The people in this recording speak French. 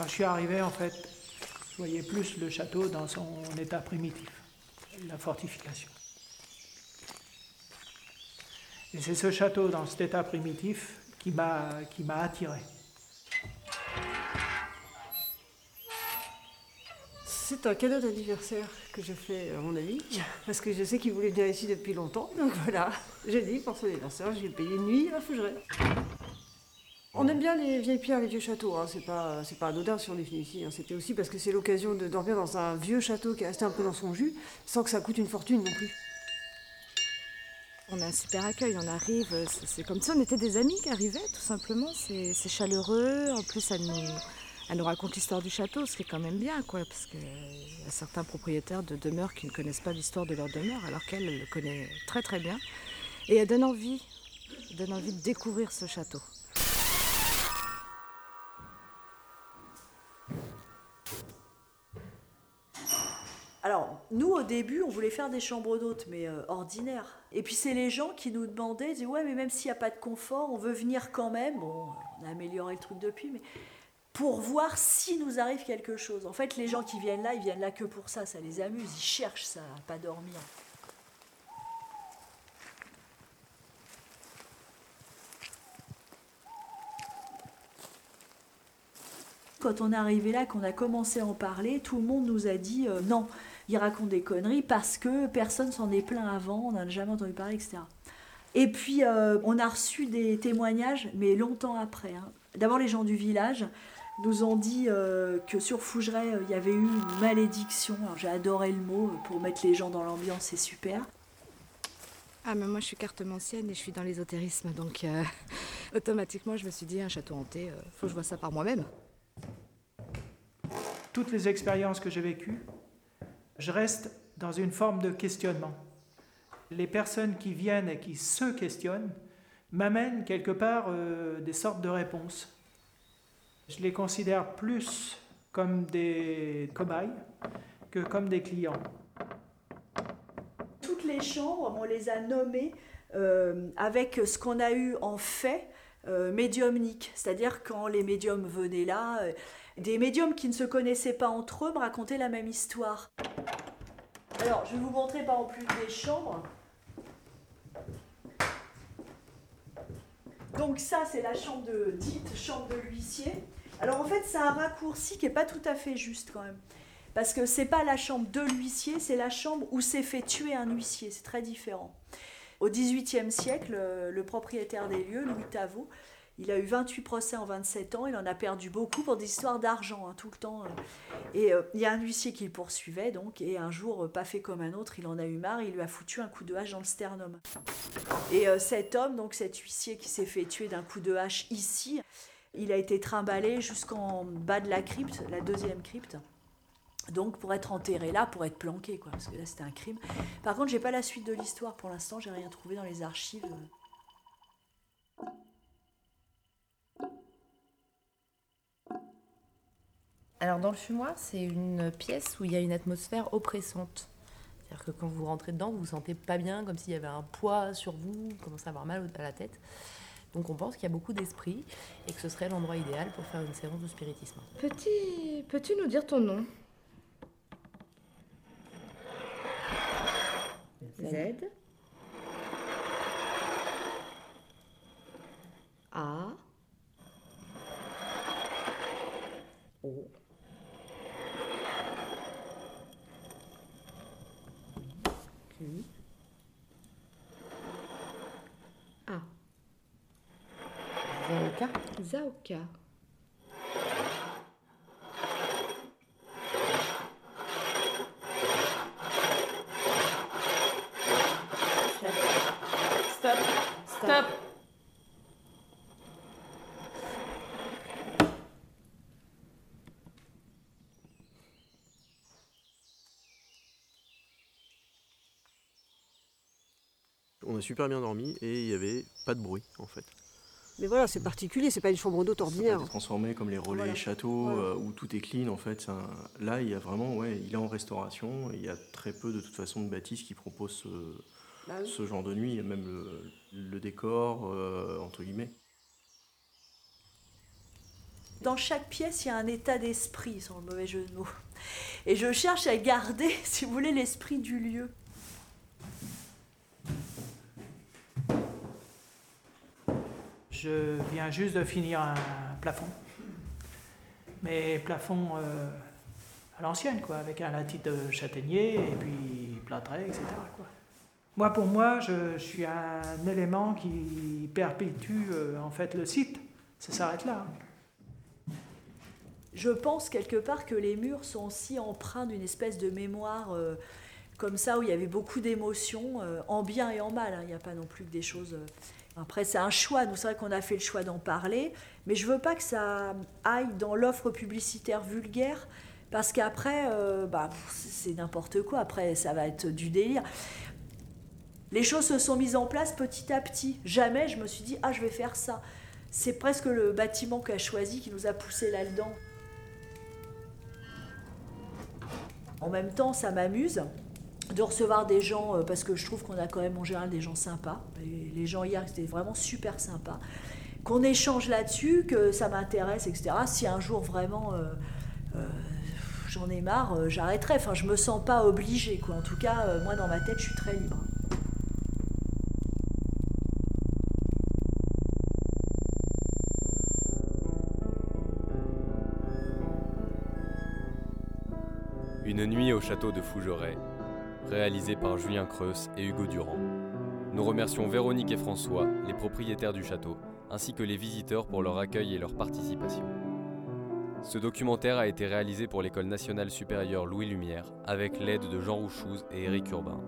Quand je suis arrivé, en fait, je voyais plus le château dans son état primitif, la fortification. Et c'est ce château dans cet état primitif qui m'a attiré. C'est un cadeau d'anniversaire que je fais à mon ami, parce que je sais qu'il voulait venir ici depuis longtemps. Donc voilà, j'ai dit pour son anniversaire, j'ai payé une nuit à Fougeret. On aime bien les vieilles pierres, les vieux châteaux. Hein. C'est pas, c'est pas anodin si on est venu ici. Hein. C'était aussi parce que c'est l'occasion de dormir dans un vieux château qui est resté un peu dans son jus, sans que ça coûte une fortune non plus. On a un super accueil, on arrive, c'est comme si on était des amis qui arrivaient, tout simplement. C'est chaleureux, en plus elle nous raconte l'histoire du château, ce qui est quand même bien, quoi, parce qu'il y a certains propriétaires de demeures qui ne connaissent pas l'histoire de leur demeure, alors qu'elle le connaît très très bien. Et elle donne envie, donne envie de découvrir ce château. Alors, nous, au début, on voulait faire des chambres d'hôtes, mais euh, ordinaires. Et puis, c'est les gens qui nous demandaient, ils disaient, ouais, mais même s'il n'y a pas de confort, on veut venir quand même. Bon, on a amélioré le truc depuis, mais pour voir si nous arrive quelque chose. En fait, les gens qui viennent là, ils viennent là que pour ça, ça les amuse, ils cherchent ça, à pas dormir. Quand on est arrivé là, qu'on a commencé à en parler, tout le monde nous a dit euh, non, il raconte des conneries parce que personne s'en est plaint avant, on n'a jamais entendu parler, etc. Et puis, euh, on a reçu des témoignages, mais longtemps après. Hein. D'abord, les gens du village nous ont dit euh, que sur Fougeray, euh, il y avait eu une malédiction. j'ai adoré le mot, pour mettre les gens dans l'ambiance, c'est super. Ah, mais moi, je suis cartomancienne et je suis dans l'ésotérisme, donc automatiquement, je me suis dit, un château hanté, faut que je vois ça par moi-même. Toutes les expériences que j'ai vécues, je reste dans une forme de questionnement les personnes qui viennent et qui se questionnent m'amènent quelque part euh, des sortes de réponses. Je les considère plus comme des cobayes que comme des clients. Toutes les chambres, on les a nommées euh, avec ce qu'on a eu en fait euh, médiumnique. C'est-à-dire quand les médiums venaient là, des médiums qui ne se connaissaient pas entre eux me racontaient la même histoire. Alors, je vais vous montrer par exemple plus des chambres. Donc ça, c'est la chambre de dite chambre de l'huissier. Alors en fait, c'est un raccourci qui n'est pas tout à fait juste quand même. Parce que c'est pas la chambre de l'huissier, c'est la chambre où s'est fait tuer un huissier. C'est très différent. Au XVIIIe siècle, le propriétaire des lieux, Louis Tavot, il a eu 28 procès en 27 ans, il en a perdu beaucoup pour des histoires d'argent, hein, tout le temps. Euh. Et euh, il y a un huissier qui le poursuivait, donc, et un jour, euh, pas fait comme un autre, il en a eu marre, il lui a foutu un coup de hache dans le sternum. Et cet homme, donc cet huissier qui s'est fait tuer d'un coup de hache ici, il a été trimballé jusqu'en bas de la crypte, la deuxième crypte. Donc pour être enterré là, pour être planqué, quoi, parce que là c'était un crime. Par contre, j'ai pas la suite de l'histoire pour l'instant, j'ai rien trouvé dans les archives. Alors dans le fumoir, c'est une pièce où il y a une atmosphère oppressante. C'est-à-dire que quand vous rentrez dedans, vous vous sentez pas bien, comme s'il y avait un poids sur vous, vous commencez à avoir mal à la tête. Donc on pense qu'il y a beaucoup d'esprit et que ce serait l'endroit idéal pour faire une séance de spiritisme. Petit, peux-tu nous dire ton nom? Z. A. O. Ah. Zaoka. Zaoka. On a super bien dormi et il n'y avait pas de bruit en fait. Mais voilà, c'est particulier, c'est pas une chambre d'hôte ordinaire. transformé comme les relais châteaux euh, où tout est clean en fait. Là, il y a vraiment, ouais, il est en restauration. Il y a très peu de toute façon de bâtisses qui proposent ce, bah genre de nuit, même le, décor euh, entre guillemets. Dans chaque pièce, il y a un état d'esprit, sans le mauvais jeu de mots. Et je cherche à garder, si vous voulez, l'esprit du lieu. Je viens juste de finir un plafond. Mais plafond euh, à l'ancienne, quoi, avec un latite de châtaignier et puis plâtré, etc. Moi, pour moi, je, suis un élément qui perpétue euh, en fait le site. Ça s'arrête là. Je pense quelque part que les murs sont aussi empreints d'une espèce de mémoire euh, comme ça, où il y avait beaucoup d'émotions, en bien et en mal. Hein. Il n'y a pas non plus que des choses. Après, c'est un choix. Nous, c'est vrai qu'on a fait le choix d'en parler, mais je veux pas que ça aille dans l'offre publicitaire vulgaire, parce qu'après, bah, c'est n'importe quoi. Après, ça va être du délire. Les choses se sont mises en place petit à petit. Jamais je me suis dit, ah, je vais faire ça. C'est presque le bâtiment qu'a choisi qui nous a poussé là-dedans. En même temps, ça m'amuse de recevoir des gens, euh, parce que je trouve qu'on a quand même en général des gens sympas. les gens hier, c'était vraiment super sympa. Qu'on échange là-dessus, que ça m'intéresse, etc. Si un jour vraiment euh, euh, j'en ai marre, j'arrêterai. Enfin, je me sens pas obligée, quoi. En tout cas, moi, dans ma tête, je suis très libre. Une nuit au château de Fougeray, réalisé par Julien Creus et Hugo Durand. Nous remercions Véronique et François, les propriétaires du château, ainsi que les visiteurs pour leur accueil et leur participation. Ce documentaire a été réalisé pour l'École nationale supérieure Louis Lumière avec l'aide de Jean Rouchouz et Éric Urbain.